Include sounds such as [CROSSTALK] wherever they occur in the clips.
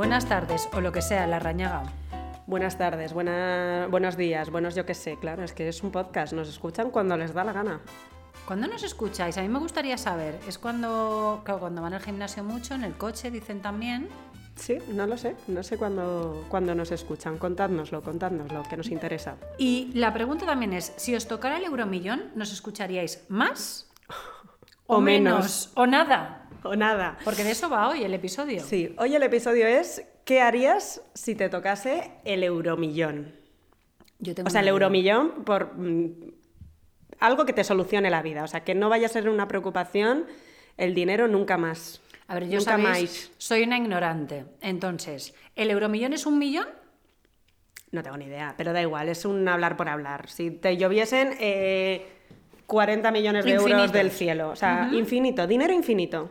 buenas tardes o lo que sea, la rañaga. Buenas tardes, buena- buenos días, buenos yo qué sé, claro, es que es un podcast, nos escuchan cuando les da la gana. ¿Cuándo nos escucháis? A mí me gustaría saber. Es cuando, claro, cuando van al gimnasio mucho, en el coche dicen también. Sí, no lo sé, no sé cuándo, cuándo nos escuchan, contádnoslo, contádnoslo, que nos interesa. Y la pregunta también es, si os tocara el euromillón, ¿nos escucharíais más? [LAUGHS] O menos. ¿O nada? [LAUGHS] O nada. Porque de eso va hoy el episodio. Sí, hoy el episodio es ¿qué harías si te tocase el euromillón? Yo tengo O sea, el euromillón por mm, algo que te solucione la vida, o sea, que no vaya a ser una preocupación el dinero nunca más. A ver, yo nunca sabéis, más. soy una ignorante. Entonces, ¿el euromillón es un millón? No tengo ni idea, pero da igual, es un hablar por hablar. Si te lloviesen eh, 40 millones de euros del cielo, o sea, infinito, dinero infinito,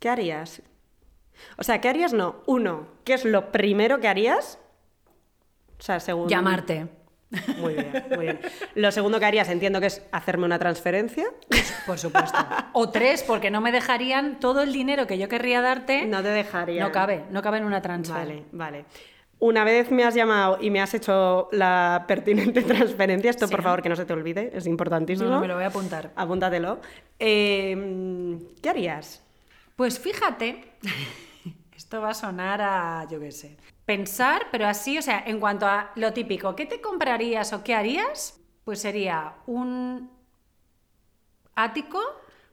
¿qué harías? O sea, ¿qué harías? No. Uno, ¿qué es lo primero que harías? O sea, según... Llamarte. Muy bien, muy bien. Lo segundo que harías, entiendo que es hacerme una transferencia. Por supuesto. O tres, porque no me dejarían todo el dinero que yo querría darte. No te dejaría. No cabe, no cabe en una transfer. Vale, vale. Una vez me has llamado y me has hecho la pertinente [LAUGHS] transferencia, esto por favor que no se te olvide, es importantísimo. No, no, me lo voy a apuntar. Apúntatelo. Eh, ¿Qué harías? Pues fíjate, [LAUGHS] esto va a sonar a, yo qué sé, pensar, pero así, o sea, en cuanto a lo típico, ¿qué te comprarías o qué harías? Pues sería un ático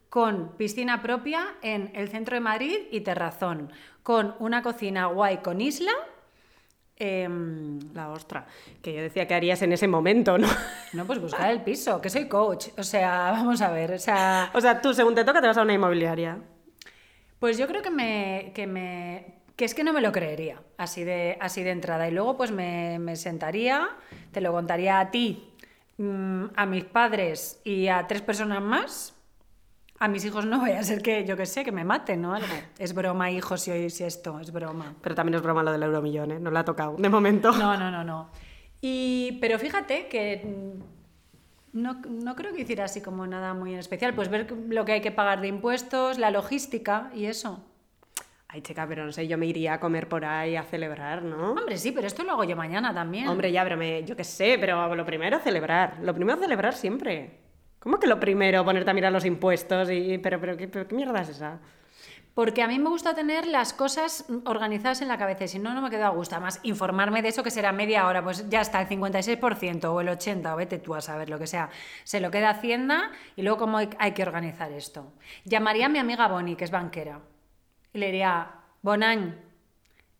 con piscina propia en el centro de Madrid y terrazón, con una cocina guay con isla. Em, La ostra. Que yo decía que harías en ese momento, ¿no? no, pues buscar el piso, que soy coach. O sea, [LAUGHS] vamos a ver, o sea, O sea, tú según te toca te vas a una inmobiliaria. Pues yo creo que me, que me. que es que no me lo creería, así de, así de entrada. Y luego, pues me, me sentaría, te lo contaría a ti, mm, a mis padres y a tres personas más. A mis hijos no vaya a ser que, yo que sé, que me maten, ¿no? Algo. Es broma, hijos, si oís esto, es broma. Pero también es broma lo del euromillón, ¿eh? No la ha tocado, de momento. No, no, no, no. Y, pero fíjate que no, no creo que hiciera así como nada muy en especial. Pues ver lo que hay que pagar de impuestos, la logística y eso. Ay, chica, pero no sé, yo me iría a comer por ahí a celebrar, ¿no? Hombre, sí, pero esto lo hago yo mañana también. Hombre, ya, pero me- yo qué sé, pero lo primero celebrar. Lo primero celebrar siempre. ¿Cómo que lo primero ponerte a mirar los impuestos y pero pero qué, pero qué mierda es esa? Porque a mí me gusta tener las cosas organizadas en la cabeza y si no, no me quedo a gusto. Además, informarme de eso que será media hora, pues ya está, el 56% o el 80% o vete tú a saber lo que sea. Se lo queda Hacienda y luego cómo hay, que organizar esto. Llamaría a mi amiga Bonnie, que es banquera, y le diría, Bonañ,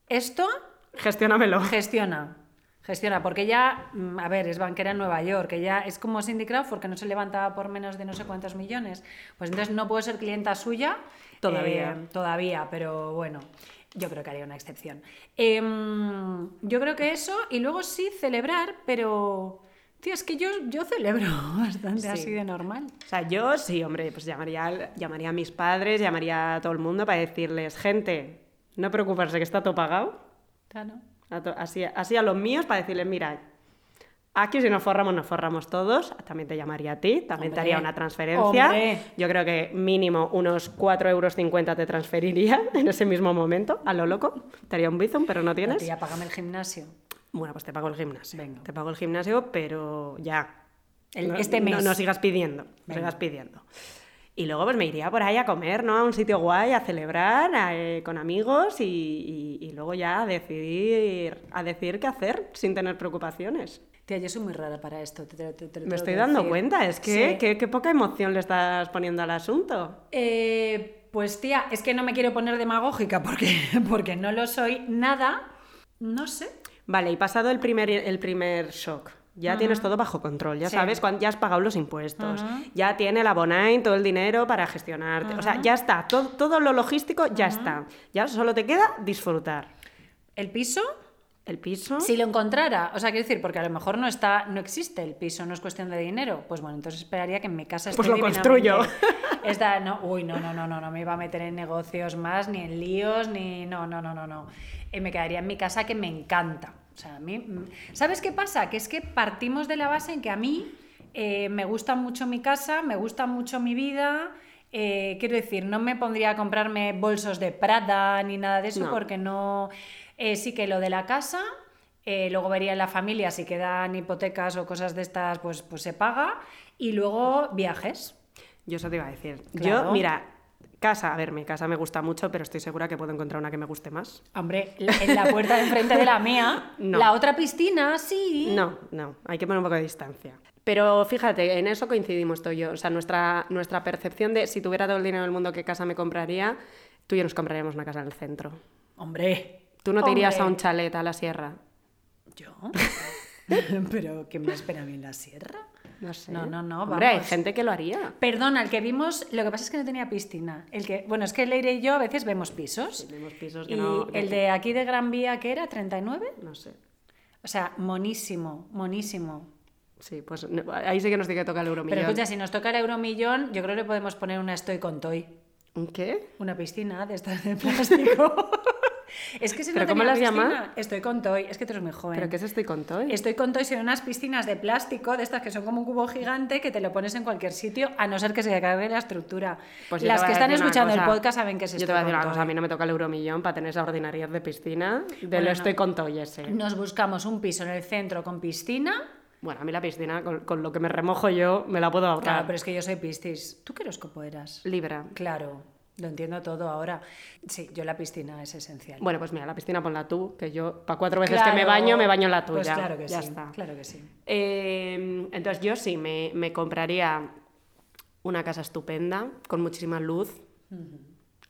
esto Gestiónamelo. Gestiona, gestiona, porque ella, mm, a ver, es banquera en Nueva York, ella es como Cindy Crawford, que no se levantaba por menos de no sé cuántos millones. Pues entonces no puedo ser clienta suya. Todavía. eh, todavía, pero bueno, yo creo que haría una excepción. Em, yo creo que eso, y luego sí celebrar, pero. Tío, es que yo, yo celebro [LAUGHS] bastante Sí. así de normal. O sea, yo sí, hombre, pues llamaría, llamaría a mis padres, llamaría a todo el mundo para decirles, gente, no preocuparse que está todo pagado. Claro. Así, así a los míos para decirles, mira, aquí si nos forramos, nos forramos todos. También te llamaría a ti, también Hombre, te haría una transferencia. hombre. Yo creo que mínimo unos 4,50 euros te transferiría [LAUGHS] en ese mismo momento, a lo loco. Te haría un bizum, pero no tienes. Tía, págame el gimnasio. Bueno, pues te pago el gimnasio. Venga. Te pago el gimnasio, pero ya. El- No- este no- mes. No, sigas pidiendo, no sigas pidiendo. Y luego pues me iría por ahí a comer, ¿no? A un sitio guay, a celebrar a- eh, con amigos y, y- y luego ya a decidir, a decidir qué hacer sin tener preocupaciones. Tía, yo soy muy rara para esto. te- Me estoy dando decir. cuenta, es que Sí. qué, qué poca emoción le estás poniendo al asunto. Eh, pues tía, es que no me quiero poner demagógica porque, [LAUGHS] porque no lo soy nada. No sé. Vale, y pasado el primer, el primer shock, ya tienes todo bajo control, ya Sí. sabes cuándo ya has pagado los impuestos, ya tiene la Bonain todo el dinero para gestionarte, o sea, ya está, todo, todo lo logístico ya está, ya solo te queda disfrutar. ¿El piso? El piso, Si lo encontrara, o sea, quiero decir, porque a lo mejor no está, no existe el piso, no es cuestión de dinero, pues bueno, entonces esperaría que en mi casa esté Pues lo construyo. [LAUGHS] Esta, no, uy, no, no, no, no, no me iba a meter en negocios más, ni en líos, ni. No, no, no, no, no. Eh, me quedaría en mi casa que me encanta. O sea, a mí. mm, ¿Sabes qué pasa? Que es que partimos de la base en que a mí eh, me gusta mucho mi casa, me gusta mucho mi vida. Eh, quiero decir, no me pondría a comprarme bolsos de Prada ni nada de eso No. porque no... eh, sí que lo de la casa, luego vería en la familia si quedan hipotecas o cosas de estas, pues, pues se paga. Y luego viajes. Yo eso te iba a decir. Claro. Yo, mira, casa, a ver, mi casa me gusta mucho, pero estoy segura que puedo encontrar una que me guste más. Hombre, en la puerta de enfrente de la mía, [LAUGHS] No. la otra piscina, sí. No, no, hay que poner un poco de distancia. Pero fíjate, en eso coincidimos tú y yo. O sea, nuestra, nuestra percepción de si tuviera todo el dinero del mundo, ¿qué casa me compraría? Tú y yo nos compraríamos una casa en el centro. Hombre. Tú no te irías a un chalet a la sierra. ¿Yo? [LAUGHS] ¿Pero qué me espera a mí en la sierra? No sé. No, no, no, Hombre, hay gente que lo haría. Perdona, el que vimos, lo que pasa es que no tenía piscina. El que, bueno, es que Leire y yo a veces vemos pisos. Tenemos pisos que Y no. el de aquí de Gran Vía, ¿qué era? ¿39? No sé. O sea, monísimo, monísimo. Sí, pues no, ahí sí que nos tiene que tocar el euromillón. Pero escucha, si nos toca el euromillón, yo creo que le podemos poner una Estoy con Toy. ¿Un qué? Una piscina de estas de plástico. [LAUGHS] es que si no ¿Pero cómo las llama? Estoy con Toy. Es que tú eres muy joven. ¿Pero qué es estoy con Toy? Estoy con Toy son unas piscinas de plástico, de estas que son como un cubo gigante, que te lo pones en cualquier sitio, a no ser que se te cargue la estructura. Pues Las que están escuchando el podcast saben que es Yo Estoy te voy a decir una cosa, a mí no me toca el euromillón para tener esa ordinariedad de piscina. De Bueno, lo no. estoy con Toy ese. Nos buscamos un piso en el centro con piscina. Bueno, a mí la piscina, con, con lo que me remojo yo, me la puedo ahorrar. Claro, pero es que yo soy piscis. ¿Tú qué horóscopo eras? Libra. Claro, lo entiendo todo ahora. Sí, yo la piscina es esencial. Bueno, pues mira, la piscina ponla tú, que yo para cuatro veces que me baño, me baño la tuya. Pues claro que ya sí. está. Claro que sí. Eh, entonces yo sí, me, me compraría una casa estupenda, con muchísima luz,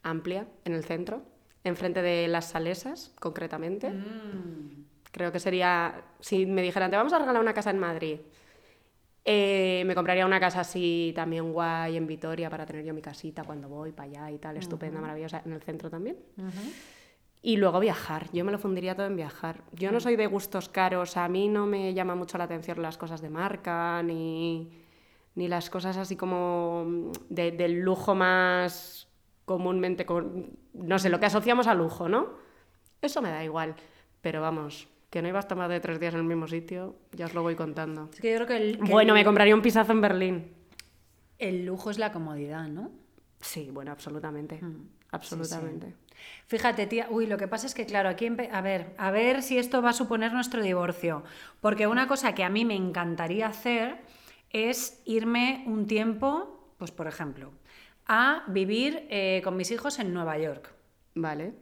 amplia, en el centro, enfrente de las salesas, concretamente. Mm. Creo que sería, si me dijeran, te vamos a regalar una casa en Madrid, eh, me compraría una casa así también guay en Vitoria para tener yo mi casita cuando voy para allá y tal, estupenda, maravillosa, en el centro también. Y luego viajar, yo me lo fundiría todo en viajar. Yo no soy de gustos caros, a mí no me llama mucho la atención las cosas de marca, ni, ni las cosas así como mm, de- del lujo más comúnmente, con, no sé, lo que asociamos a lujo, ¿no? Eso me da igual, pero vamos, que no ibas a tomar de tres días en el mismo sitio, ya os lo voy contando. Es que yo creo que el, que Bueno, el- me compraría un pisazo en Berlín. el lujo es la comodidad, ¿no? Sí, bueno, absolutamente, absolutamente. Fíjate, tía, uy, lo que pasa es que, claro, aquí, a ver, a ver si esto va a suponer nuestro divorcio. Porque una cosa que a mí me encantaría hacer es irme un tiempo, pues por ejemplo, a vivir eh, con mis hijos en Nueva York. Vale,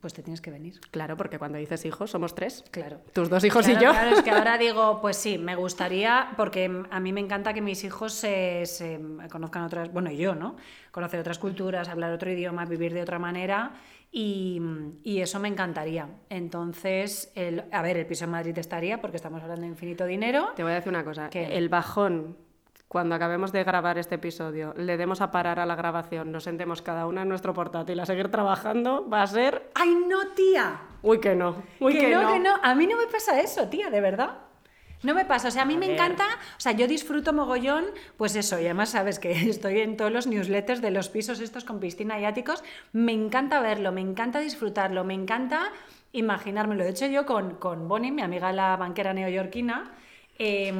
Pues te tienes que venir. claro, porque cuando dices hijos somos tres. Claro. Tus dos hijos Claro, y yo. Claro, es que ahora [LAUGHS] digo, pues sí, me gustaría, porque a mí me encanta que mis hijos se, se conozcan otras, bueno, yo, ¿no? Conocer otras culturas, hablar otro idioma, vivir de otra manera, y, y eso me encantaría. Entonces, el, a ver, el piso en Madrid estaría, porque estamos hablando de infinito dinero. Te voy a decir una cosa. ¿Qué? El bajón, cuando acabemos de grabar este episodio, le demos a parar a la grabación, nos sentemos cada una en nuestro portátil a seguir trabajando, va a ser... ¡Ay, no, tía! Uy, que no. Uy, que, que, no, no. que no. A mí no me pasa eso, tía, de verdad. No me pasa, o sea, a mí me ver. encanta, o sea, yo disfruto mogollón, pues eso, y además sabes que [LAUGHS] estoy en todos los newsletters de los pisos estos con piscina y áticos, me encanta verlo, me encanta disfrutarlo, me encanta imaginármelo. De hecho, yo con, con Bonnie, mi amiga la banquera neoyorquina, eh,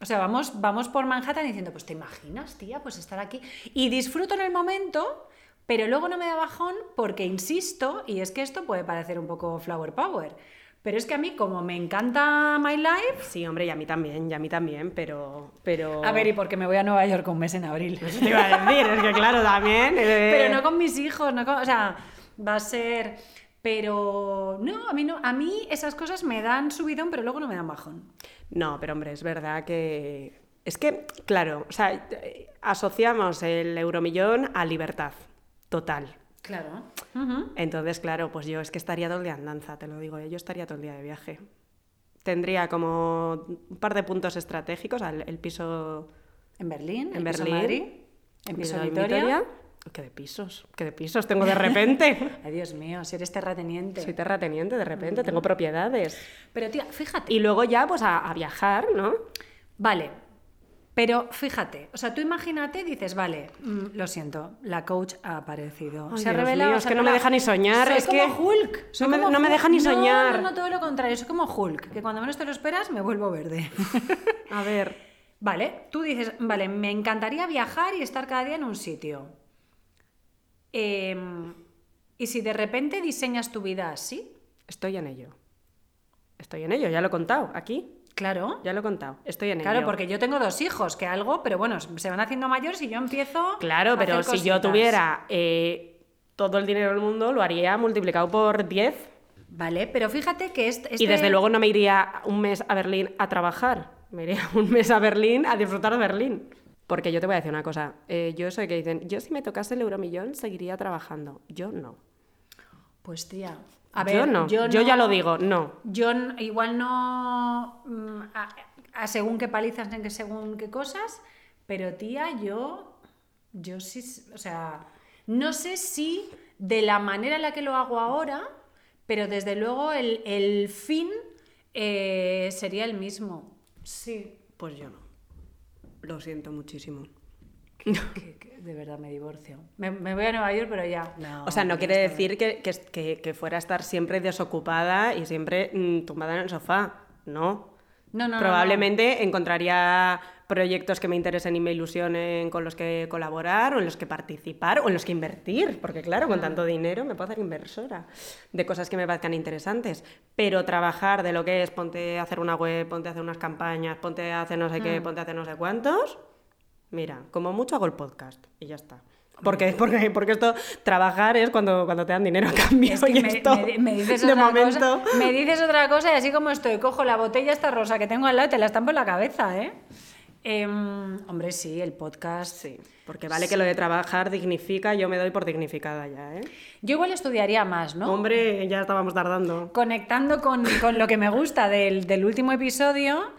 o sea, vamos, vamos por Manhattan diciendo, pues te imaginas, tía, pues estar aquí. Y disfruto en el momento, pero luego no me da bajón porque insisto, y es que esto puede parecer un poco flower power, pero es que a mí, como me encanta My Life, Sí, hombre, y a mí también, y a mí también, pero... pero... a ver, y porque me voy a Nueva York un mes en abril. [LAUGHS] Eso te iba a decir, es que claro, también... eh, [LAUGHS] Pero no con mis hijos, no con- o sea, va a ser... Pero no, a mí no, a mí esas cosas me dan subidón, pero luego no me dan bajón. No, pero hombre, es verdad que... Es que, claro, o sea, asociamos el euromillón a libertad total. Claro. Entonces, claro, pues yo es que estaría todo el día en danza, te lo digo, ¿eh? yo estaría todo el día de viaje. Tendría como un par de puntos estratégicos, al- el piso En Berlín, en piso Berlín, Madrid, en piso en Vitoria. ¿Qué de pisos? ¿Qué de pisos tengo de repente? [LAUGHS] Ay, Dios mío, si eres terrateniente. Soy terrateniente de repente, tengo propiedades. Pero tía, fíjate. Y luego ya, pues a, a viajar, ¿no? Vale, pero fíjate, o sea, tú imagínate, dices, vale, mm, lo siento, la coach ha aparecido. Ay, se ha revelado. es que no me deja ni soñar, Soy es como que Hulk. soy no me- como no me Hulk. deja ni No, soñar. No, no, todo lo contrario, soy como Hulk, que cuando menos te lo esperas me vuelvo verde. [LAUGHS] A ver, Vale, tú dices, vale, me encantaría viajar y estar cada día en un sitio. Em, ¿Y si de repente diseñas tu vida así? Estoy en ello. Estoy en ello, ya lo he contado aquí. Claro. Ya lo he contado. Estoy en Claro, ello. porque yo tengo dos hijos, que algo, pero bueno, se van haciendo mayores y yo empiezo. Claro, a pero hacer si yo tuviera eh, todo el dinero del mundo, lo haría multiplicado por 10. Vale, pero fíjate que este. Y este- desde luego no me iría un mes a Berlín a trabajar. Me iría un mes a Berlín a disfrutar de Berlín. Porque yo te voy a decir una cosa. eh, yo soy que dicen, yo si me tocase el euromillón seguiría trabajando. Yo no. Pues tía. A ver, yo no. Yo, no- ya lo digo, no. Yo igual no. mm, A, a según qué palizas, en que según qué cosas, pero tía, yo. Yo sí. O sea, no sé si de la manera en la que lo hago ahora, pero desde luego el, el fin eh, sería el mismo. Sí. Pues yo no. Lo siento muchísimo. Que- que de verdad me divorcio. Me, me voy a Nueva York, pero ya. O sea, no quiere decir que, fuera a estar siempre desocupada y siempre mm, tumbada en el sofá. No. No, no, no, no. Probablemente encontraría proyectos que me interesen y me ilusionen con los que colaborar o en los que participar o en los que invertir, porque claro, con tanto dinero me puedo hacer inversora de cosas que me parezcan interesantes, pero trabajar de lo que es ponte a hacer una web, ponte a hacer unas campañas, ponte a hacer no sé qué, ponte a hacer no sé cuántos, mira, como mucho hago el podcast y ya está. Porque, porque, porque esto, trabajar es cuando, cuando te dan dinero a cambio. Es que [LAUGHS] y me, esto, me- me dices de otra momento, cosa, me dices otra cosa y así como estoy, cojo la botella esta rosa que tengo al lado y te la estampo en la cabeza, ¿eh? Em, hombre, sí, el podcast. Sí, porque vale que lo de trabajar dignifica, yo me doy por dignificada ya, ¿eh? Yo igual estudiaría más, ¿no? Hombre, ya estábamos tardando. Conectando con, con lo que me gusta del, del último episodio,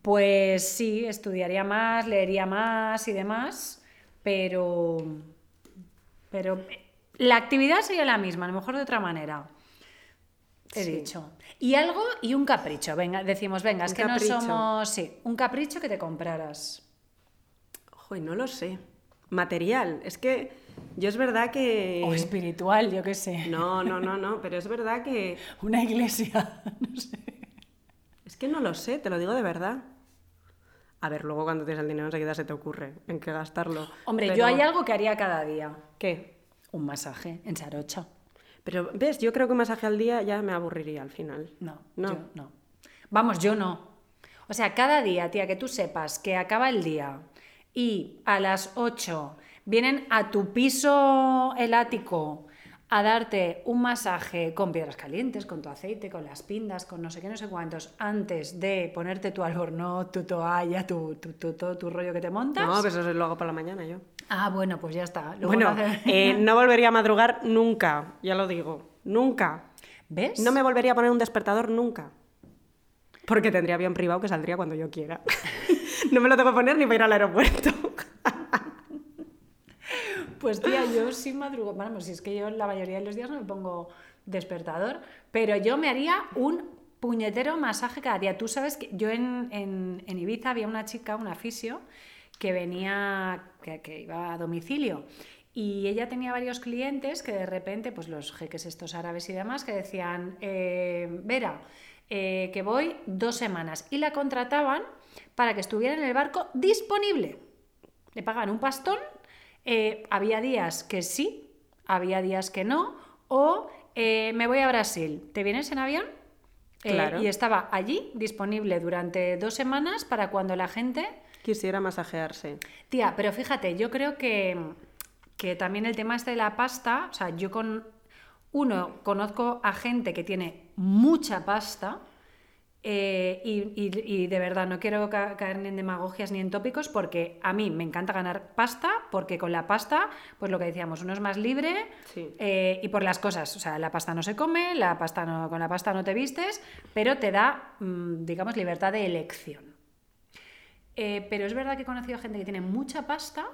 pues sí, estudiaría más, leería más y demás, pero. Pero la actividad sería la misma, a lo mejor de otra manera. He Sí. dicho. Y algo y un capricho. Venga, decimos, venga, es que capricho. no somos. Sí, un capricho que te compraras. Joder, no lo sé. Material, es que yo es verdad que... O espiritual, yo qué sé. No, no, no, no, pero es verdad que... [LAUGHS] Una iglesia. [LAUGHS] No sé. Es que no lo sé, te lo digo de verdad. A ver, luego cuando tienes el dinero enseguida se te ocurre en qué gastarlo. Hombre, pero- yo hay algo que haría cada día. ¿Qué? Un masaje en Sarocha. Pero, ¿ves? Yo creo que un masaje al día ya me aburriría al final. No, No. yo no. Vamos, yo no. O sea, cada día, tía, que tú sepas que acaba el día y a las 8 vienen a tu piso, el ático, a darte un masaje con piedras calientes, con tu aceite, con las pindas, con no sé qué, no sé cuántos, antes de ponerte tu albornoz, tu toalla, tu, tu, tu- todo tu rollo que te montas. No, eso lo hago por la mañana yo. Ah, bueno, pues ya está. Luego bueno, eh, [LAUGHS] no volvería a madrugar nunca, ya lo digo. Nunca. ¿Ves? No me volvería a poner un despertador nunca. Porque tendría avión privado que saldría cuando yo quiera. [LAUGHS] no me lo tengo que poner ni para ir al aeropuerto. [LAUGHS] Pues tía, yo sí madrugo. Bueno, si es que yo la mayoría de los días no me pongo despertador, pero yo me haría un puñetero masaje cada día. Tú sabes que yo en, en- en Ibiza había una chica, una fisio, que venía, que, que iba a domicilio. Y ella tenía varios clientes que de repente, pues los jeques estos árabes y demás, que decían, eh, Vera, eh, que voy dos semanas. Y la contrataban para que estuviera en el barco disponible. Le pagaban un pastón, eh, había días que sí, había días que no, o me voy a Brasil, ¿te vienes en avión? Claro. y estaba allí disponible durante dos semanas para cuando la gente... Quisiera masajearse. Tía, pero fíjate, yo creo que, que también el tema este de la pasta, o sea, yo con uno conozco a gente que tiene mucha pasta eh, y, y- y de verdad no quiero ca- caer ni en demagogias ni en tópicos porque a mí me encanta ganar pasta porque con la pasta, pues lo que decíamos, uno es más libre Sí. eh, y por las cosas, o sea, la pasta no se come, la pasta no, con la pasta no te vistes, pero te da, mm, digamos, libertad de elección. Eh, pero es verdad que he conocido gente que tiene mucha pasta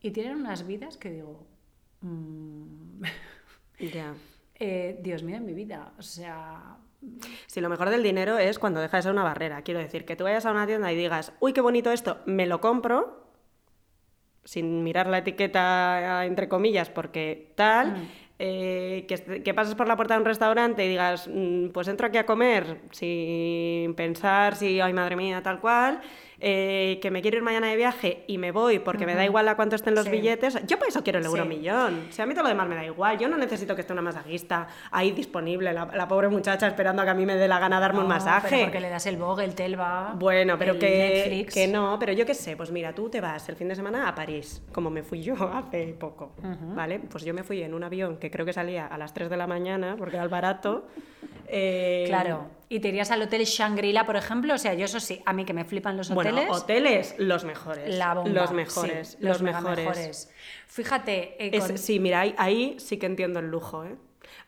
y tienen unas vidas que digo, mm, [LAUGHS] Ya. eh, Dios mío, en mi vida, o sea, Si lo mejor del dinero es cuando deja de ser una barrera. Quiero decir, que tú vayas a una tienda y digas, uy, qué bonito esto, me lo compro, sin mirar la etiqueta entre comillas, porque tal, Mm. eh, que, que pases por la puerta de un restaurante y digas, "Mm, pues entro aquí a comer sin pensar si, ay, madre mía, tal cual, eh, que me quiero ir mañana de viaje y me voy porque me da igual a cuánto estén los Sí. billetes, yo para eso quiero el Sí. euromillón. Si a mí todo lo demás me da igual, yo no necesito que esté una masajista ahí disponible, la, la pobre muchacha esperando a que a mí me dé la gana darme un No, masaje. pero porque le das el Vogue, el Telva. Bueno, pero el que, Netflix. que no, pero yo qué sé, pues mira, tú te vas el fin de semana a París, como me fui yo [LAUGHS] hace poco, ¿vale? Pues yo me fui en un avión que creo que salía a las 3 de la mañana porque era el barato. Eh, Claro. Y te irías al hotel Shangri-La, por ejemplo. O sea, yo eso sí, a mí que me flipan los Bueno, hoteles. hoteles, los mejores. la bomba. Los sí, mejores, los, mejores. Fíjate, eh, Es- Sí, mira, ahí, ahí sí que entiendo el lujo, ¿eh?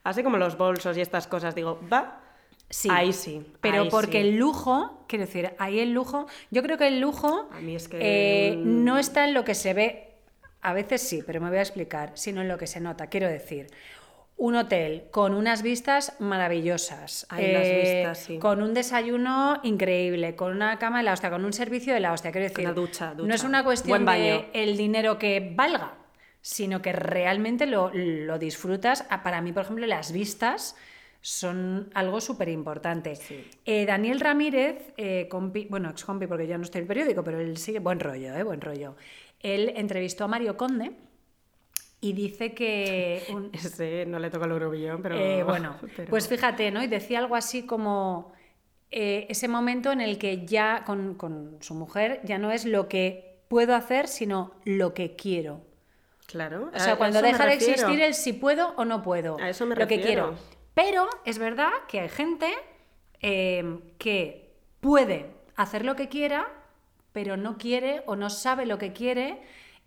Así como los bolsos y estas cosas, digo, va, sí. ahí sí. Pero ahí porque sí. el lujo, quiero decir, ahí el lujo, yo creo que el lujo A mí es que- eh, no está en lo que se ve, a veces sí, pero me voy a explicar, sino en lo que se nota. Quiero decir, un hotel con unas vistas maravillosas, eh, Ay, las vistas, sí. con un desayuno increíble, con una cama de la hostia, con un servicio de la hostia. Quiero decir, Una ducha, no ducha. es una cuestión de el dinero que valga, sino que realmente lo, lo disfrutas. Ah, Para mí, por ejemplo, las vistas son algo súper importante. Eh, Daniel Ramírez, eh, compi- bueno, ex compi porque ya no estoy en el periódico, pero él sigue, buen rollo, eh, buen rollo. Él entrevistó a Mario Conde y dice que... un- [LAUGHS] Ese no le toca el euromillón, pero... eh, bueno, [LAUGHS] pero- pues fíjate, ¿no? Y decía algo así como eh, ese momento en el que ya con, con su mujer ya no es lo que puedo hacer, sino lo que quiero. Claro. O sea, cuando deja de refiero. existir el si puedo o no puedo. A eso me lo que refiero. quiero. Pero es verdad que hay gente eh, que puede hacer lo que quiera, pero no quiere o no sabe lo que quiere.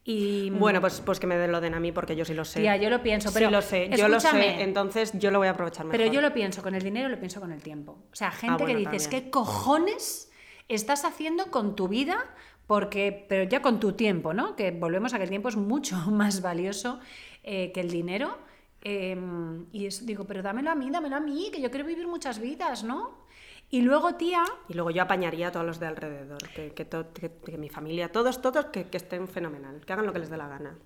Y Bueno, pues, pues que me lo den a mí porque yo sí lo sé. Tía, yo lo pienso, pero sí lo sé, yo lo sé, entonces yo lo voy a aprovechar mejor. Pero yo lo pienso con el dinero, lo pienso con el tiempo. O sea, gente Ah, bueno, que dices, también. ¿qué cojones estás haciendo con tu vida? Porque, pero ya con tu tiempo, ¿no? Que volvemos a que el tiempo es mucho [LAUGHS] más valioso eh, que el dinero. Eh, y es, digo, pero dámelo a mí, dámelo a mí, que yo quiero vivir muchas vidas, ¿no? Y luego, tía, Y luego yo apañaría a todos los de alrededor, que, que, to- que- que mi familia, todos, todos, que, que estén fenomenal, que hagan lo que les dé la gana.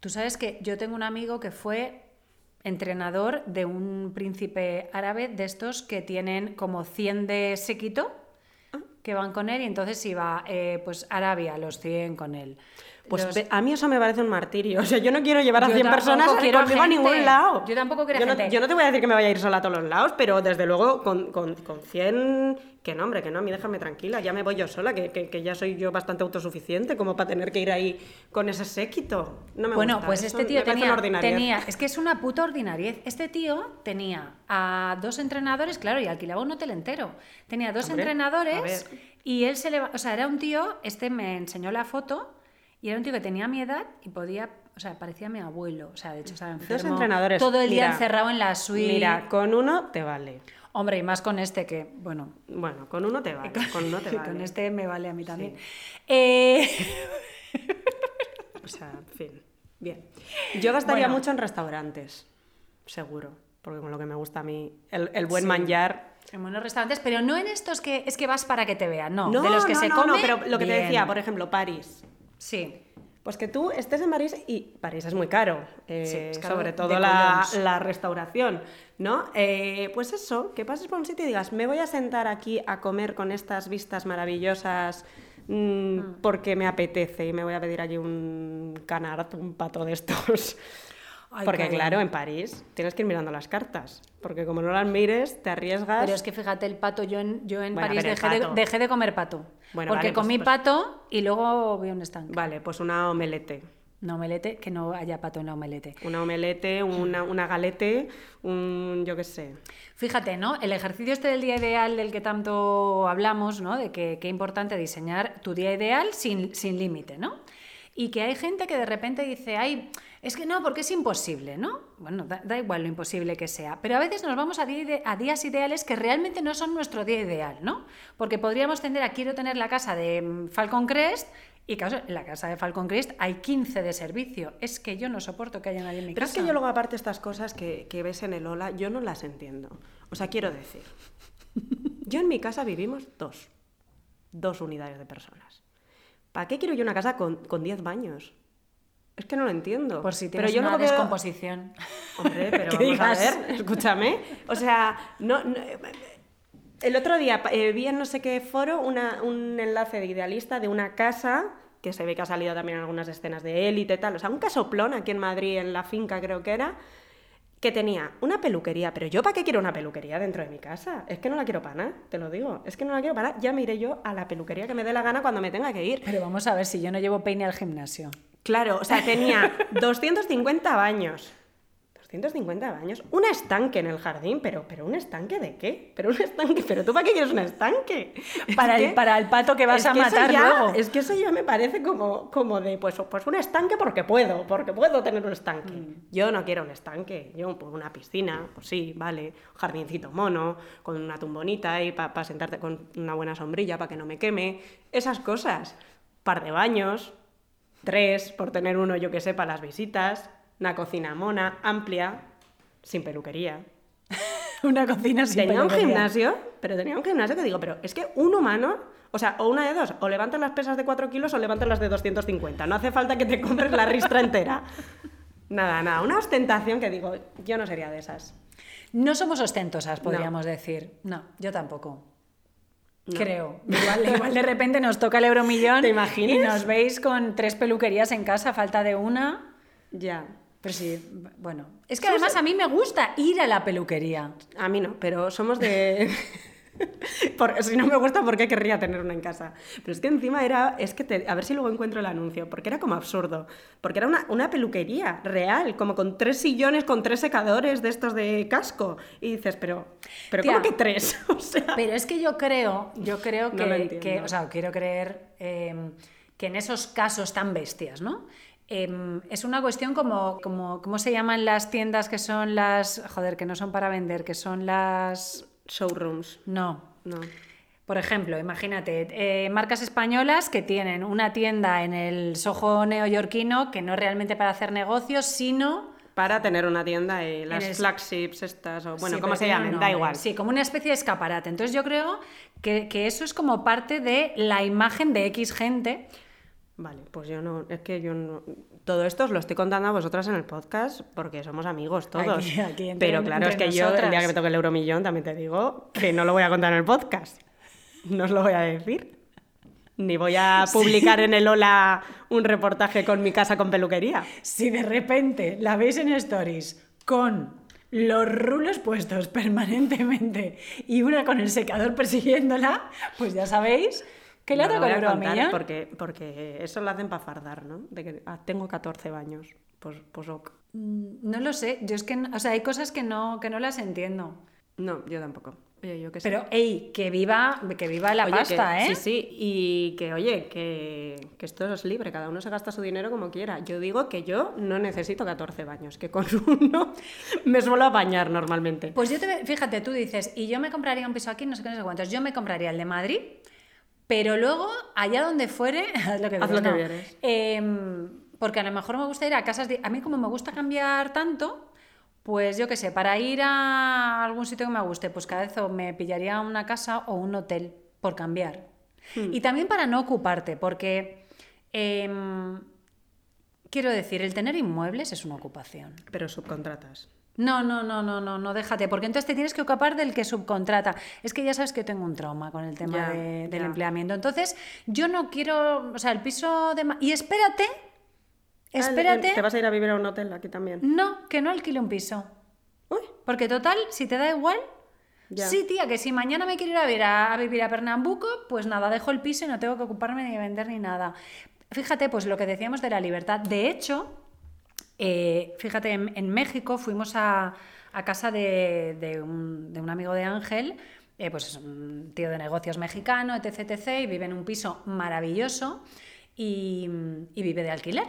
Tú sabes que yo tengo un amigo que fue entrenador de un príncipe árabe de estos que tienen como 100 de séquito que van con él y entonces iba eh, pues Arabia, los 100 con él. Pues Los- a mí eso me parece un martirio. [LAUGHS] O sea, yo no quiero llevar a Yo 100 tampoco personas quiero conmigo a ningún lado. Yo tampoco quiero yo no, gente. yo no te voy a decir que me vaya a ir sola a todos los lados, pero desde luego con, con, con 100... Que no, hombre, que no, a mí déjame tranquila. Ya me voy yo sola, que, que, que ya soy yo bastante autosuficiente como para tener que ir ahí con ese séquito. No me bueno, gusta, pues eso este tío tenía, tenía, es que es una puta ordinariez. Este tío tenía a dos entrenadores, claro, y alquilaba un hotel entero. Tenía dos Hombre, entrenadores y él se le, o sea, era un tío, este me enseñó la foto y era un tío que tenía mi edad y podía, o sea, parecía mi abuelo, o sea, de hecho estaba enfermo. entrenadores, Todo el día mira, encerrado en la suite. Mira, con uno te vale. Hombre, y más con este que, bueno, Bueno, con uno te vale. Con uno te [LAUGHS] vale. con este me vale a mí también. Eh, [LAUGHS] O sea, en fin. Bien. Yo gastaría Bueno. mucho en restaurantes, seguro. Porque con lo que me gusta a mí, el, el buen Sí. manjar. en buenos restaurantes, pero no en estos que es que vas para que te vean, no, No, de los que no, se no, come. no, pero lo que te decía, por ejemplo, París. Sí. Pues que tú estés en París y París es muy caro, eh, Sí, es caro sobre todo la, restauración, ¿no? Eh, pues eso, que pases por un sitio y digas, me voy a sentar aquí a comer con estas vistas maravillosas mm, porque me apetece y me voy a pedir allí un canard, un pato de estos. Ay, porque claro, en París tienes que ir mirando las cartas, porque como no las mires, te arriesgas. Pero es que fíjate, el pato, yo en, yo en Bueno, París dejé de, dejé de comer pato. Bueno, porque vale, pues- comí pues- pato y luego vi un estanque. Vale, pues una omelete. Una omelete, que no haya pato en la omelete. Una omelete, una, una galete, un yo qué sé. Fíjate, ¿no? El ejercicio este del día ideal del que tanto hablamos, ¿no? De que qué importante diseñar tu día ideal sin, sin límite, ¿no? Y que hay gente que de repente dice, ay, es que no, porque es imposible, ¿no? Bueno, da, da igual lo imposible que sea. Pero a veces nos vamos a, de- a días ideales que realmente no son nuestro día ideal, ¿no? Porque podríamos tender a quiero tener la casa de mm, Falcon Crest y claro, en la casa de Falcon Crest hay 15 de servicio. Es que yo no soporto que haya nadie en mi Pero es casa. que yo luego, aparte, estas cosas que, que ves en el Ola, yo no las entiendo. O sea, quiero decir, yo en mi casa vivimos dos, dos unidades de personas. ¿Para qué quiero yo una casa con, con 10 baños? Es que no lo entiendo. Por si pero tienes yo una luego veo- descomposición. Hombre, [LAUGHS] pero vamos a digas. ver, escúchame. O sea, no, no- El otro día eh, vi en no sé qué foro una- un enlace de idealista de una casa que se ve que ha salido también en algunas escenas de élite y tal. O sea, un casoplón aquí en Madrid, en la finca creo que era, que tenía una peluquería. Pero yo, ¿para qué quiero una peluquería dentro de mi casa? Es que no la quiero para nada, te lo digo. Es que no la quiero para nada. Ya me iré yo a la peluquería que me dé la gana cuando me tenga que ir. Pero vamos a ver si yo no llevo peine al gimnasio. Claro, o sea, tenía [LAUGHS] 250 baños. 250 baños. Un estanque en el jardín, pero, pero ¿un estanque de qué? Pero un estanque, pero tú para qué quieres un estanque? Es Para, que- el, para el pato que vas a que matar ya- luego. Es que eso ya me parece como, como de, pues, pues un estanque porque puedo, porque puedo tener un estanque. Mm. Yo no quiero un estanque, yo pues, una piscina, pues sí, vale, un jardincito mono, con una tumbonita ahí para sentarte con una buena sombrilla para que no me queme, esas cosas. Par de baños, tres, por tener uno, yo que sé, para las visitas, una cocina mona, amplia, sin peluquería. [LAUGHS] Una cocina sin Tenía un peluquería. gimnasio, pero tenía un gimnasio que digo, pero es que un humano, o sea, o una de dos, o levantas las pesas de 4 kilos o levantas las de 250. No hace falta que te compres la ristra entera. [LAUGHS] Nada, nada, una ostentación que digo, yo no sería de esas. No somos ostentosas, podríamos decir. No, yo tampoco. Creo. Igual, igual de repente nos toca el euromillón [LAUGHS] ¿Te imaginas? y nos veis con tres peluquerías en casa, falta de una. Ya. Pero sí, bueno. Es que además a mí me gusta ir a la peluquería. A mí no, pero somos de... [LAUGHS] Por- si no me gusta, ¿por qué querría tener una en casa? Pero es que encima era, es que te- a ver si luego encuentro el anuncio, porque era como absurdo, porque era una, una peluquería real, como con tres sillones, con tres secadores de estos de casco, y dices, pero, pero Tía. ¿cómo que tres? [LAUGHS] O sea, Pero es que yo creo, yo creo que, o sea, quiero creer eh, que en esos casos tan bestias, ¿no? Em, es una cuestión como, como, ¿cómo se llaman las tiendas que son las, joder, que no son para vender, que son las, showrooms, no, no. por ejemplo, imagínate, eh, marcas españolas que tienen una tienda en el Soho neoyorquino que no es realmente para hacer negocios, sino... Para tener una tienda, eh, las el- flagships estas, o bueno, Sí, ¿cómo se llaman? Da igual. Sí, como una especie de escaparate. Entonces yo creo que, que eso es como parte de la imagen de X gente. Vale, pues yo no, es que yo no... Todo esto os lo estoy contando a vosotras en el podcast porque somos amigos todos. Aquí- aquí entre- Pero claro, es entre que yo, el día nosotras. que me toque el euromillón, también te digo que no lo voy a contar en el podcast. No os lo voy a decir. Ni voy a publicar en el Hola un reportaje con mi casa con peluquería. Si de repente la veis en stories con los rulos puestos [LAUGHS] permanentemente y una con el secador persiguiéndola, pues ya sabéis que le ha No lo tocado voy el a contar euromillón. porque, porque eso lo hacen para fardar, ¿no? De que ah, tengo 14 años. Pues, pues ok. Mm, No lo sé, yo es que, no- o sea, hay cosas que no, que no las entiendo. No, yo tampoco. Oye, yo que sé. Pero, ey, que viva, que viva la Oye, pasta, que- ¿eh? Sí, sí, y que, oye, que, que esto es libre, cada uno se gasta su dinero como quiera. Yo digo que yo no necesito 14 baños, que con [LAUGHS] uno me suelo apañar normalmente. Pues yo te, fíjate, tú dices, y yo me compraría un piso aquí, no sé qué, no sé cuántos. Yo me compraría el de Madrid, pero luego, allá donde fuere, [LAUGHS] haz lo que Haz vieres, lo que no. vieres. Em, porque a lo mejor me gusta ir a casas. de- a mí, como me gusta cambiar tanto, pues yo qué sé, para ir a algún sitio que me guste, pues cada vez me pillaría una casa o un hotel por cambiar. Hmm. Y también para no ocuparte, porque. em, quiero decir, el tener inmuebles es una ocupación. Pero subcontratas. No, no, no, no, no, no, déjate, porque entonces te tienes que ocupar del que subcontrata. Es que ya sabes que tengo un trauma con el tema Ya, de- del ya. empleamiento. Entonces, yo no quiero, o sea, el piso de... Y espérate, espérate, Ah, ¿Te vas a ir a vivir a un hotel aquí también? no, que no alquile un piso. Uy, Porque total, si te da igual... Ya. Sí, tía, que si mañana me quiero ir a, ver a, a vivir a Pernambuco, pues nada, dejo el piso y no tengo que ocuparme ni de vender ni nada. Fíjate, pues lo que decíamos de la libertad. De hecho, eh, fíjate, en, México fuimos a, casa de, un, amigo de Ángel, eh, pues es un tío de negocios mexicano, etc, y vive en un piso maravilloso y, y vive de alquiler.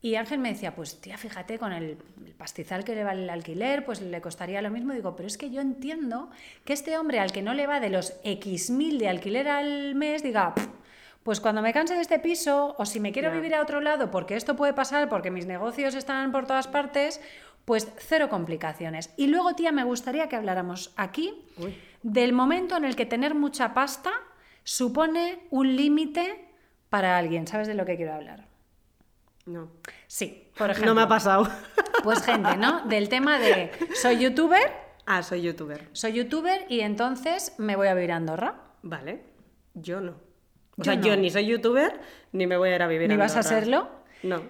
Y Ángel me decía, pues tía, fíjate, con el, pastizal que le vale el alquiler, pues le costaría lo mismo. Digo, pero es que yo entiendo que este hombre al que no le va de los X mil de alquiler al mes, diga, "Pff, pues cuando me canse de este piso, o si me quiero vivir a otro lado, porque esto puede pasar, porque mis negocios están por todas partes, pues cero complicaciones. Y luego, tía, me gustaría que habláramos aquí Uy. del momento en el que tener mucha pasta supone un límite para alguien. ¿Sabes de lo que quiero hablar? no. Sí, por ejemplo. No me ha pasado. Pues gente, ¿no? Del tema de soy youtuber, Ah, soy youtuber. Soy youtuber y entonces me voy a vivir a Andorra. Vale. Yo no. O Yo sea, no. yo ni soy youtuber ni me voy a ir a vivir ¿Ni a vas a serlo? No.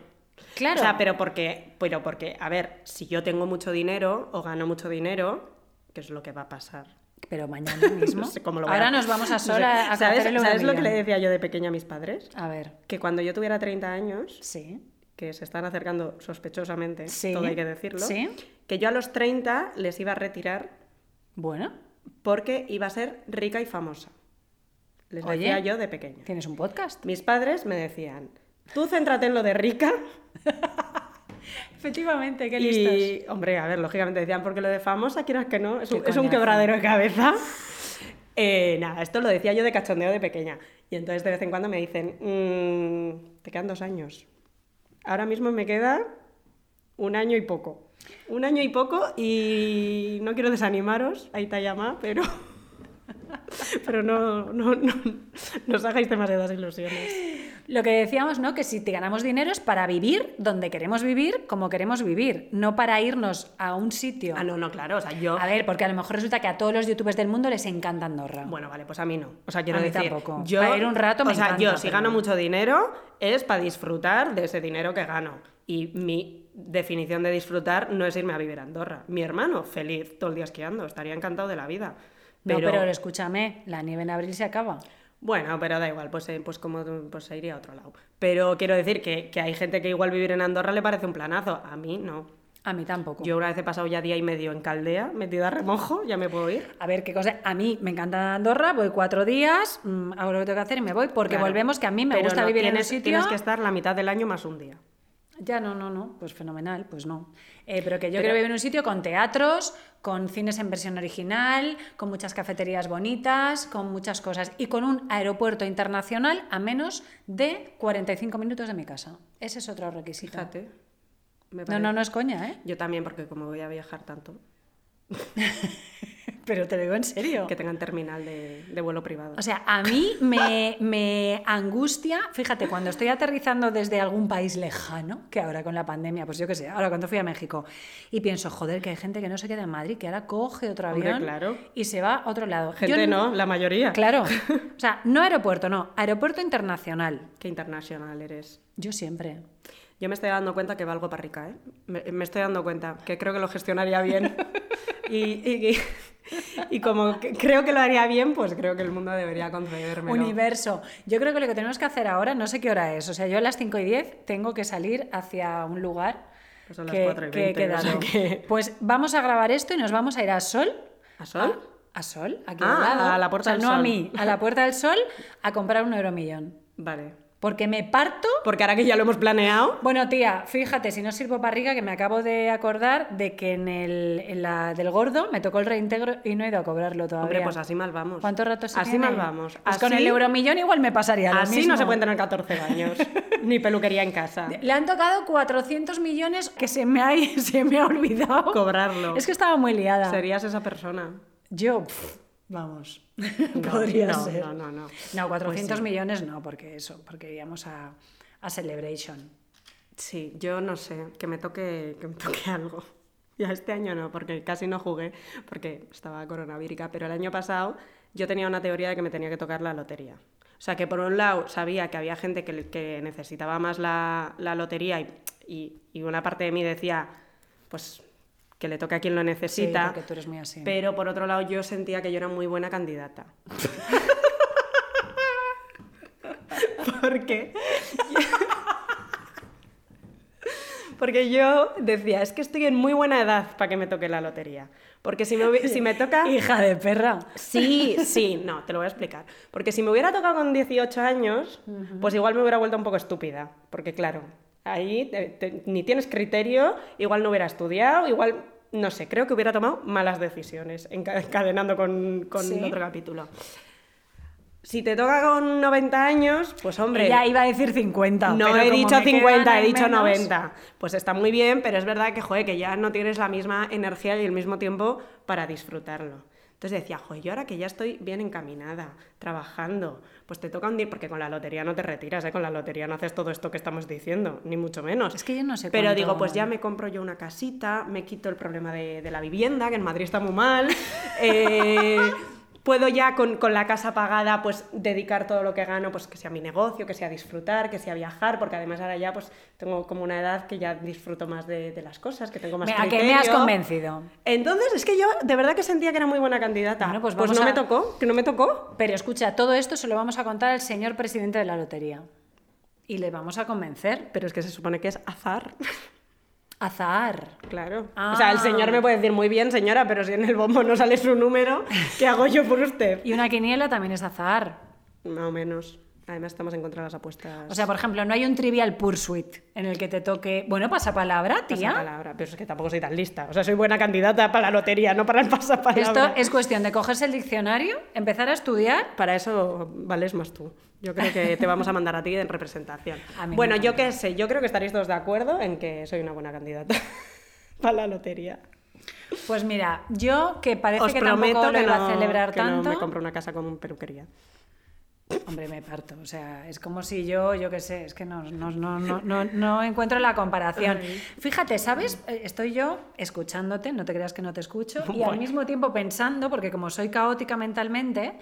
Claro. O sea, pero porque, pero porque, a ver, si yo tengo mucho dinero o gano mucho dinero, ¿qué es lo que va a pasar? Pero mañana [LAUGHS] mismo. No sé cómo lo Ahora a- nos vamos a no sé. sola a ¿Sabes, ¿sabes lo que le decía yo de pequeña a mis padres? A ver. Que cuando yo tuviera 30 años, Sí. que se están acercando sospechosamente, Sí. todo hay que decirlo, Sí. que yo a los 30 les iba a retirar Bueno, porque iba a ser rica y famosa. Les Oye. decía yo de pequeña. tienes un podcast. Mis padres me decían, tú céntrate en lo de rica [LAUGHS] Efectivamente, qué listos. y, hombre, a ver, lógicamente decían, porque lo de famosa, quieras que no, es un, es un quebradero de cabeza. [LAUGHS] Eh, nada, esto lo decía yo de cachondeo de pequeña. Y entonces de vez en cuando me dicen, "Mm, te quedan dos años. Ahora mismo me queda un año y poco. Un año y poco y no quiero desanimaros, ahí te llama, pero... [LAUGHS] Pero no, no, no, no os hagáis demasiadas ilusiones. Lo que decíamos, ¿no? Que si te ganamos dinero es para vivir donde queremos vivir, como queremos vivir, no para irnos a un sitio. Ah, no, no, claro, o sea, yo... A ver, porque a lo mejor resulta que a todos los youtubers del mundo les encanta Andorra. Bueno, vale, pues a mí no. O sea, quiero A mí decir, tampoco. yo Para ir un rato me O sea, encanta, yo si pero gano no. mucho dinero es para disfrutar de ese dinero que gano. Y mi definición de disfrutar no es irme a vivir a Andorra. Mi hermano, feliz, todo el día esquiando, estaría encantado de la vida. No, pero escúchame, la nieve en abril se acaba. Bueno, pero da igual, pues, eh, pues como pues se iría a otro lado. Pero quiero decir que, que hay gente que igual vivir en Andorra le parece un planazo. A mí no. A mí tampoco. Yo una vez he pasado ya día y medio en Caldea, metida a remojo, ya me puedo ir. A ver, qué cosa. A mí me encanta Andorra, voy cuatro días, mm, hago lo que tengo que hacer y me voy, porque Claro. volvemos que a mí me Pero gusta no, vivir en tienes, sitio. Tienes que estar la mitad del año más un día. Ya, no, no, no, pues fenomenal, pues no. Eh, pero que yo Pero- quiero vivir en un sitio con teatros, con cines en versión original, con muchas cafeterías bonitas, con muchas cosas y con un aeropuerto internacional a menos de 45 minutos de mi casa. Ese es otro requisito. Fíjate. me No, no, no es coña, ¿eh? Yo también, porque como voy a viajar tanto, [LAUGHS] Pero te lo digo en serio. que tengan terminal de, de vuelo privado. O sea, a mí me, me angustia, fíjate, cuando estoy aterrizando desde algún país lejano, que ahora con la pandemia, pues yo qué sé, ahora cuando fui a México, y pienso, joder, que hay gente que no se queda en Madrid, que ahora coge otro Hombre, avión claro. y se va a otro lado. Yo Gente no, la mayoría. Claro. [LAUGHS] O sea, no aeropuerto, no, aeropuerto internacional. Qué internacional eres. Yo siempre. Yo me estoy dando cuenta que valgo para rica, ¿eh? Me, me estoy dando cuenta que creo que lo gestionaría bien. [LAUGHS] y, y- y- y como que creo que lo haría bien, pues creo que el mundo debería concedérmelo. Universo. Yo creo que lo que tenemos que hacer ahora, no sé qué hora es, o sea, yo a las 5 y 10 tengo que salir hacia un lugar Pues son las que, 4 y que he 20, o sea quedado. que- [LAUGHS] Pues vamos a grabar esto y nos vamos a ir a Sol. ¿A Sol? A, a Sol, aquí Ah, al lado. a la Puerta O sea, del no a Sol. mí, a la Puerta del Sol a comprar un euromillón. Vale. Porque me parto. Porque ahora que ya lo hemos planeado, Bueno, tía, fíjate, si no sirvo para rica, que me acabo de acordar de que en, el, en la del gordo me tocó el reintegro y no he ido a cobrarlo todavía. hombre, pues así mal vamos. ¿Cuánto rato se Así tiene? mal vamos. Pues así, con el euromillón igual me pasaría lo Así mismo. no se pueden tener 14 años. [LAUGHS] ni peluquería en casa. Le han tocado 400 millones que se me ha, [LAUGHS] se me ha olvidado. Cobrarlo. Es que estaba muy liada. Serías esa persona. Yo, pff, vamos, No, [LAUGHS] podría no, ser. No, no, no. No, 400 Pues sí. millones no, porque eso, porque iríamos a, a Celebration. Sí, yo no sé, que me toque, que me toque [LAUGHS] algo. Ya este año no, porque casi no jugué, porque estaba coronavírica, pero el año pasado yo tenía una teoría de que me tenía que tocar la lotería. O sea, que por un lado sabía que había gente que, que necesitaba más la, la lotería y, y- y una parte de mí decía, pues que le toque a quien lo Sí, necesita. porque tú eres muy así. Pero por otro lado yo sentía que yo era muy buena candidata. [LAUGHS] Porque [LAUGHS] Porque yo decía, es que estoy en muy buena edad para que me toque la lotería. Porque si me, si me toca... [LAUGHS] Hija de perra. Sí, sí, no, te lo voy a explicar. Porque si me hubiera tocado con 18 años, pues igual me hubiera vuelto un poco estúpida. Porque claro, ahí te- te- ni tienes criterio, igual no hubiera estudiado, igual, no sé, creo que hubiera tomado malas decisiones, enca- encadenando con, con ¿Sí? otro capítulo. Si te toca con 90 años, pues hombre... Ella iba a decir 50. No pero he dicho me quedan 50, he dicho menos- 90. Pues está muy bien, pero es verdad que, joder, que ya no tienes la misma energía y el mismo tiempo para disfrutarlo. Entonces decía, joder, yo ahora que ya estoy bien encaminada, trabajando, pues te toca un día, porque con la lotería no te retiras, ¿eh? con la lotería no haces todo esto que estamos diciendo, ni mucho menos. Es que yo no sé Pero cuánto- digo, pues ya me compro yo una casita, me quito el problema de, de la vivienda, que en Madrid está muy mal. eh, puedo ya con, con la casa pagada, pues dedicar todo lo que gano, pues que sea mi negocio, que sea disfrutar, que sea viajar, porque además ahora ya pues tengo como una edad que ya disfruto más de, de las cosas, que tengo más Me- ¿A qué me has criterio. convencido? Entonces, es que yo de verdad que sentía que era muy buena candidata. Bueno, pues pues no a- me tocó, que no me tocó. Pero escucha, todo esto se lo vamos a contar al señor presidente de la lotería. Y le vamos a convencer. Pero es que se supone que es azar. Azar. Claro. Ah. O sea, el señor me puede decir muy bien, señora, pero si en el bombo no sale su número, ¿qué hago yo por usted? Y una quiniela también es azar. Más o menos. Además, estamos en contra de las apuestas. O sea, por ejemplo, no hay un trivial pursuit en el que te toque. Bueno, pasapalabra, tía. palabra. Pero es que tampoco soy tan lista. O sea, soy buena candidata para la lotería, no para el pasapalabra. Esto es cuestión de cogerse el diccionario, empezar a estudiar. Para eso vales más tú. Yo creo que te vamos a mandar a ti en representación. Bueno, yo qué sé, yo creo que estaréis todos de acuerdo en que soy una buena candidata [LAUGHS] para la lotería. Pues mira, yo que parece Os que tampoco lo que iba no, a celebrar que no tanto. me compro una casa con peluquería. Hombre, me parto. O sea, es como si yo, yo qué sé, es que no, no, no, no, no, no encuentro la comparación. Fíjate, ¿sabes? Eh, Estoy yo escuchándote, no te creas que no te escucho, y al mismo tiempo pensando, porque como soy caótica mentalmente,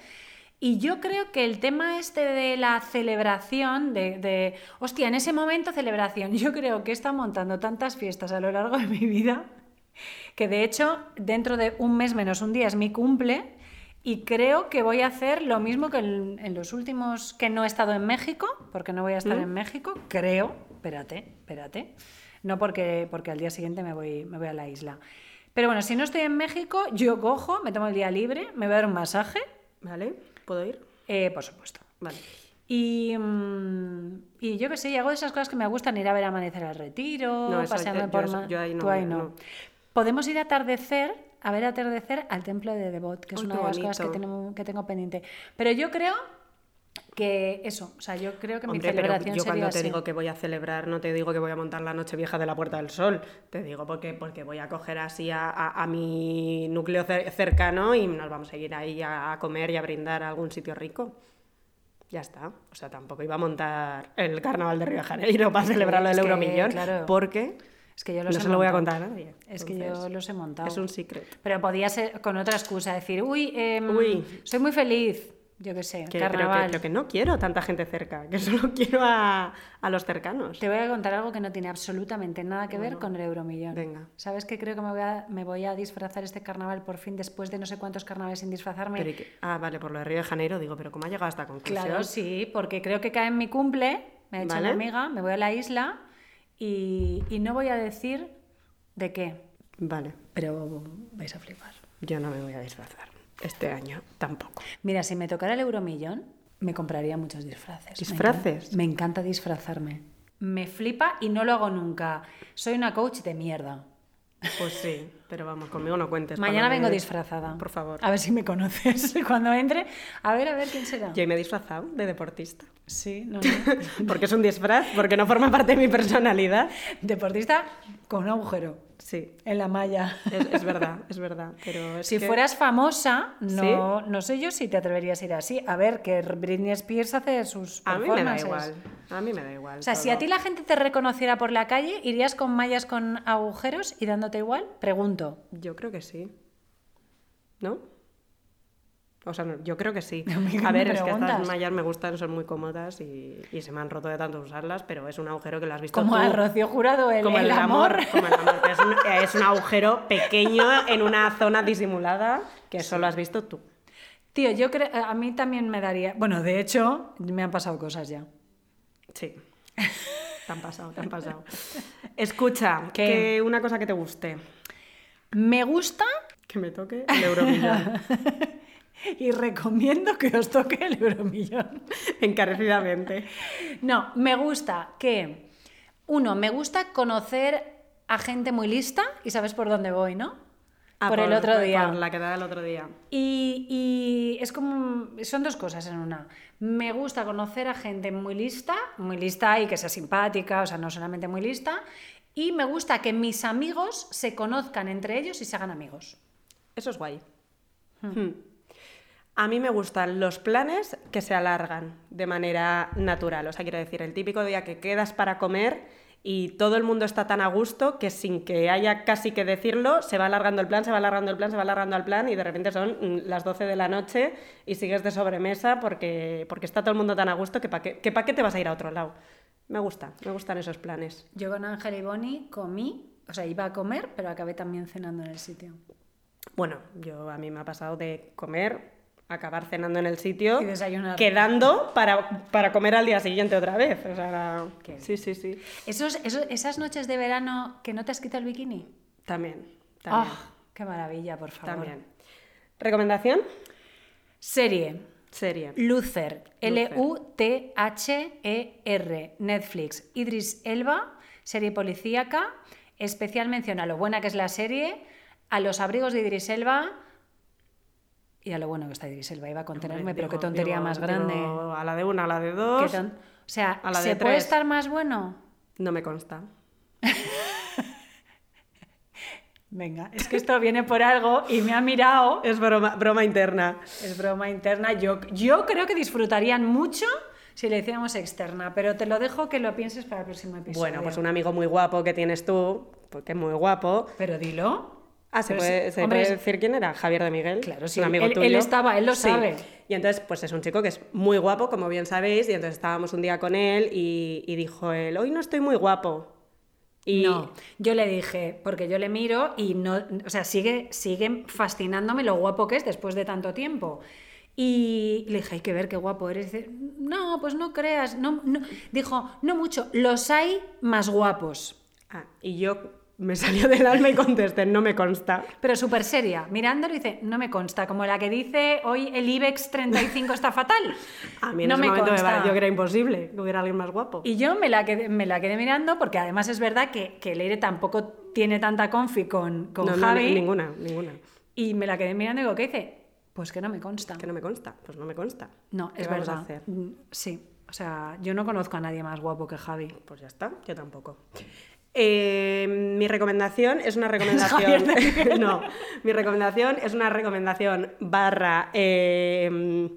y yo creo que el tema este de la celebración, de, de, hostia, en ese momento celebración, yo creo que he estado montando tantas fiestas a lo largo de mi vida, que de hecho dentro de un mes menos un día es mi cumple y creo que voy a hacer lo mismo que en, en los últimos que no he estado en México, porque no voy a estar en México, creo, espérate, espérate, no porque, porque al día siguiente me voy, me voy a la isla. Pero bueno, si no estoy en México, yo cojo, me tomo el día libre, me voy a dar un masaje, ¿Vale? ¿Puedo ir? eh, por supuesto. Vale. Y, mm, y yo qué sé, y hago esas cosas que me gustan, ir a ver amanecer al retiro, No, yo- por... yo yo ahí no Tú ahí no. no. Podemos ir a atardecer, a ver atardecer al templo de Devot, que es Ay, una de las cosas que, bonito. tenemos, que tengo pendiente. Pero yo creo que eso, o sea, yo creo que mi Hombre, pero celebración yo sería cuando te así. digo que voy a celebrar, no te digo que voy a montar la noche vieja de la Puerta del Sol. Te digo porque, porque voy a coger así a, a- a mi núcleo cer- cercano y nos vamos a ir ahí a, a comer y a brindar a algún sitio rico. Ya está. O sea, tampoco iba a montar el carnaval de Río de Janeiro para celebrarlo del Euromillón. claro. porque Es que yo no he se lo voy a contar a nadie. Es que yo los he montado. Es un secret. Pero podía ser con otra excusa, decir, uy, Uy. soy muy feliz, yo qué sé, Que, pero, que, carnaval. pero que no quiero tanta gente cerca, que [LAUGHS] solo quiero a, a los cercanos. Te voy a contar algo que no tiene absolutamente nada que ver con el Euromillón. venga. ¿Sabes qué? Creo que me voy, a, me voy a disfrazar este carnaval por fin después de no sé cuántos carnavales sin disfrazarme. Pero que- ah, vale, por lo de Río de Janeiro, digo, pero ¿cómo ha llegado a esta conclusión? Claro, sí, porque creo que cae en mi cumple, me ha hecho Vale. una amiga, me voy a la isla y, y no voy a decir de qué, Vale, pero vais a flipar. yo no me voy a disfrazar. Este año tampoco. Mira, si me tocara el Euromillón, me compraría muchos disfraces. Me ¿Disfraces? encanta- Me encanta disfrazarme. Me flipa y no lo hago nunca. Soy una coach de mierda. Pues sí, pero vamos, conmigo no cuentes. Mañana vengo de- disfrazada. Por favor. A ver si me conoces [LAUGHS] cuando entre. A ver, a ver quién será. Yo me he disfrazado de deportista. Sí, no, [LAUGHS] no. Porque es un disfraz, porque no forma parte de mi personalidad. Deportista con un agujero Sí, en la malla. es, es verdad, es verdad. Pero [LAUGHS] es Si que- fueras famosa, no, no sé yo si te atreverías a ir así. A ver, que Britney Spears hace sus A mí me da performances. igual. A mí me da igual. O sea, si a ti la gente te reconociera por la calle, ¿irías con mallas con agujeros y dándote igual? Pregunto. Yo creo que sí. ¿No? O sea, no, yo creo que sí. [LAUGHS] A ver, es que estas mallas me gustan, son muy cómodas y, y se me han roto de tanto usarlas, pero es un agujero que lo has visto Como tú. a Rocío Jurado, el, como el el, amor. amor. Como el amor, pero es, un, [LAUGHS] es un agujero pequeño en una zona disimulada que solo has visto tú. Tío, yo creo, a mí también me daría... Bueno, de hecho, me han pasado cosas ya. Sí. Te han pasado, te han pasado. [LAUGHS] Escucha, ¿Qué? que una cosa que te guste. Me gusta Que me toque el euromillón. [LAUGHS] y recomiendo que os toque el euromillón. [LAUGHS] Encarecidamente. No, me gusta que, uno, me gusta conocer a gente muy lista y sabes por dónde voy, ¿no? Ah, por el otro día. Por la quedada del otro día. Y, y es como. Son dos cosas en una. Me gusta conocer a gente muy lista, muy lista y que sea simpática, o sea, no solamente muy lista. Y me gusta que mis amigos se conozcan entre ellos y se hagan amigos. Eso es guay. Hmm. A mí me gustan los planes que se alargan de manera natural. O sea, quiero decir, el típico día que quedas para comer y todo el mundo está tan a gusto que sin que haya casi que decirlo, se va alargando el plan, se va alargando el plan, se va alargando el plan y de repente son las 12 de la noche y sigues de sobremesa porque, porque está todo el mundo tan a gusto que para qué, que pa' qué te vas a ir a otro lado. Me gusta, me gustan esos planes. Yo con Ángel y Bonnie comí, o sea, iba a comer, pero acabé también cenando en el sitio. Bueno, yo a mí me ha pasado de comer, acabar cenando en el sitio, Y quedando para, para comer al día siguiente otra vez. O sea, era- sí, sí, sí. Esos, esos- esas noches de verano que no te has quitado el bikini. También, también, ¡Ah! ¡Qué maravilla, por favor! también. ¿Recomendación? Serie. Serie. Luther, L-U-T-H-E-R, Netflix, Idris Elba, serie policíaca, especial mención a lo buena que es la serie, a los abrigos de Idris Elba y a lo bueno que está Idris Elba. Iba a contenerme, pero qué tontería digo- más grande. a la de una, a la de Qué dos. O sea, a la de ¿se puede tres. estar más bueno? No me consta. [LAUGHS] Venga, es que esto viene por algo y me ha mirado. Es broma, broma interna. Es broma interna. Yo, yo creo que disfrutarían mucho si le hiciéramos externa, pero te lo dejo que lo pienses para el próximo episodio. Bueno, pues un amigo muy guapo que tienes tú, porque es muy guapo. Pero dilo. Ah, ¿se puede, sí, se hombre, puede decir quién era? Javier de Miguel. Claro, sí, un amigo él- tuyo. él estaba, él lo Sí. sabe. Y entonces, pues es un chico que es muy guapo, como bien sabéis, y entonces estábamos un día con él y, y dijo él, hoy no estoy muy guapo. Y No, yo le dije, porque yo le miro y no, o sea, sigue, sigue fascinándome lo guapo que es después de tanto tiempo. Y le dije, hay que ver qué guapo eres. Dice, no, pues no creas. No, no". Dijo, no mucho, los hay más guapos. Ah, y yo me salió del alma y contesté, no me consta. Pero súper seria, mirándolo dice, no me consta, como la que dice, hoy el IBEX 35 está fatal. [LAUGHS] A mí en no ese me momento me consta. pareció que era imposible que hubiera alguien más guapo. Y yo me la quedé, me la quedé mirando porque además es verdad que, que Leire tampoco tiene tanta confi con, con no, no, Javi. ni- ninguna, ninguna. Y me la quedé mirando y digo, ¿qué dice? Pues que no me consta. Que no me consta, pues no me consta. No, ¿Qué es vamos a verdad. hacer? Mm, Sí, o sea, yo no conozco a nadie más guapo que Javi. Pues ya está, yo tampoco. Eh, mi recomendación es una [LAUGHS] recomendación. [LAUGHS] no, mi recomendación es una recomendación barra eh,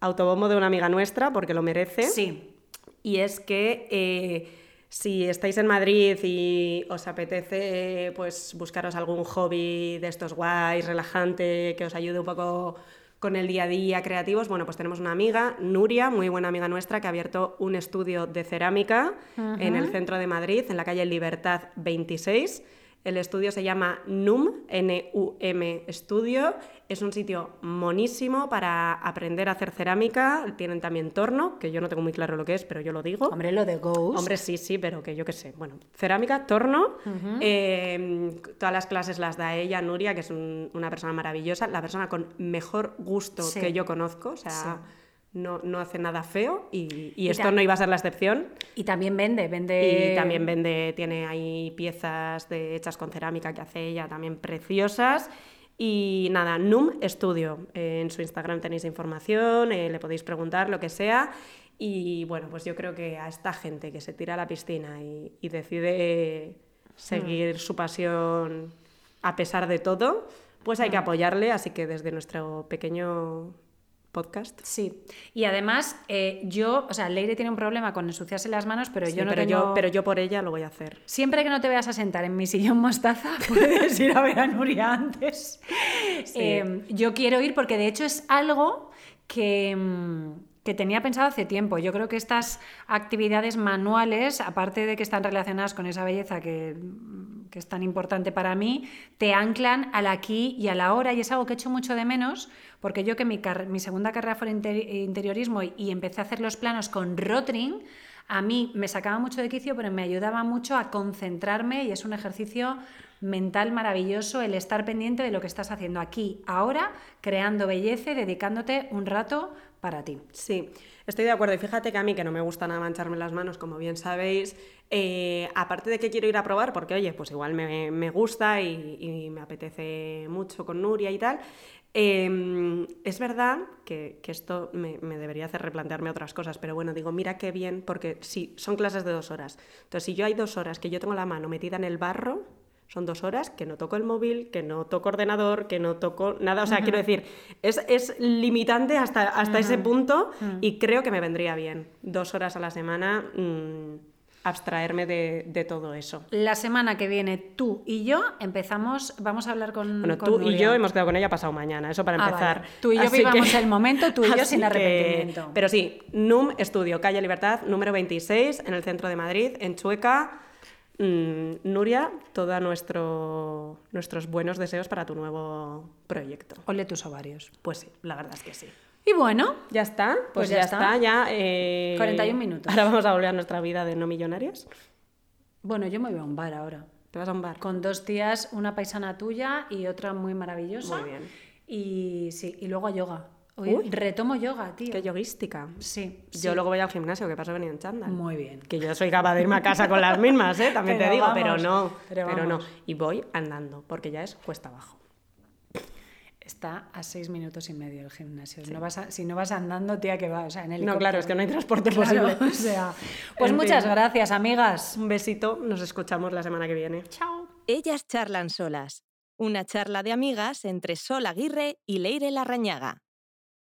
autobombo de una amiga nuestra, porque lo merece. Sí, Y es que eh, si estáis en Madrid y os apetece pues buscaros algún hobby de estos guays, relajante, que os ayude un poco con el día a día creativos, bueno, pues tenemos una amiga, Nuria, muy buena amiga nuestra, que ha abierto un estudio de cerámica en el centro de Madrid, en la calle Libertad 26. El estudio se llama NUM, N-U-M Estudio. Es un sitio monísimo para aprender a hacer cerámica. Tienen también torno, que yo no tengo muy claro lo que es, pero yo lo digo. hombre, lo de Ghost. Hombre, sí, sí, pero que yo qué sé. Bueno, cerámica, torno. eh, todas las clases las da ella, Nuria, que es un- una persona maravillosa, la persona con mejor gusto Sí. que yo conozco. O sea, Sí. No, no hace nada feo y, y Y esto no iba a ser la excepción. Y también vende, vende... Y también vende, tiene ahí piezas de, hechas con cerámica que hace ella también preciosas. Y nada, NUM Studio. Eh, en su Instagram tenéis información, eh, le podéis preguntar lo que sea. Y bueno, pues yo creo que a esta gente que se tira a la piscina y, y decide seguir su pasión a pesar de todo, pues hay que apoyarle. Así que desde nuestro pequeño podcast. Sí, y además eh, yo, o sea, Leire tiene un problema con ensuciarse las manos, pero Sí, yo no pero, tengo... yo, pero yo por ella lo voy a hacer. Siempre que no te veas a sentar en mi sillón mostaza, [LAUGHS] puedes ir a ver a Nuria antes. Eh, yo quiero ir porque de hecho es algo que, mm, que tenía pensado hace tiempo. Yo creo que estas actividades manuales, aparte de que están relacionadas con esa belleza que, que es tan importante para mí, te anclan al aquí y a la hora y es algo que echo mucho de menos porque yo que mi, segunda carrera fue interiorismo y, y empecé a hacer los planos con Rotring, a mí me sacaba mucho de quicio, pero me ayudaba mucho a concentrarme y es un ejercicio mental maravilloso el estar pendiente de lo que estás haciendo aquí, ahora, creando belleza y dedicándote un rato para ti. Sí, estoy de acuerdo. Y fíjate que a mí, que no me gusta nada mancharme las manos, como bien sabéis, eh, aparte de que quiero ir a probar, porque oye, pues igual me, me gusta y, me apetece mucho con Nuria y tal, eh, es verdad que, que esto me, me debería hacer replantearme otras cosas, pero bueno, digo, mira qué bien, porque sí, son clases de dos horas. Entonces, si yo hay dos horas que yo tengo la mano metida en el barro, Son dos horas que no toco el móvil, que no toco ordenador, que no toco nada. O sea, quiero decir, es, es limitante hasta, hasta ese punto y creo que me vendría bien. Dos horas a la semana. mm, abstraerme de, de todo eso. La semana que viene tú y yo empezamos, vamos a hablar con Bueno, con tú y yo hemos quedado con ella pasado mañana, eso para Ah, empezar. vale. Tú y yo Así vivamos el momento, tú y yo [LAUGHS] así sin que- arrepentimiento. Pero sí, NUM Estudio, Calle Libertad, número 26, en el centro de Madrid, en Chueca. Mm, Nuria, todos nuestro, nuestros buenos deseos para tu nuevo proyecto. Ole tus ovarios. Pues sí, la verdad es que sí. Y bueno, ¿Ya está? Pues, Pues ya, ya está, está. ya. eh, 41 minutos. Ahora vamos a volver a nuestra vida de no millonarios. bueno, yo me voy a un bar ahora. ¿Te vas a un bar? Con dos tías, una paisana tuya y otra muy maravillosa. Muy bien. Y sí, y luego a yoga. Hoy Uy. retomo yoga, tío. Qué yoguística. Sí, Yo sí. luego voy al gimnasio, que paso he venido en chándal. Muy bien. Que yo soy capaz de irme a casa con las mismas, ¿eh? También te digo, vamos, pero no. pero Pero, no. Y voy andando, porque ya es cuesta abajo. Está a seis minutos y medio el gimnasio. No vas a- si no vas andando, tía, que va. O sea, en el No, claro, es que no hay transporte Claro, posible. [LAUGHS] o sea, pues En muchas fin. gracias, amigas. Un besito, nos escuchamos la semana que viene. Chao. Ellas charlan solas. Una charla de amigas entre Sol Aguirre y Leire Larrañaga.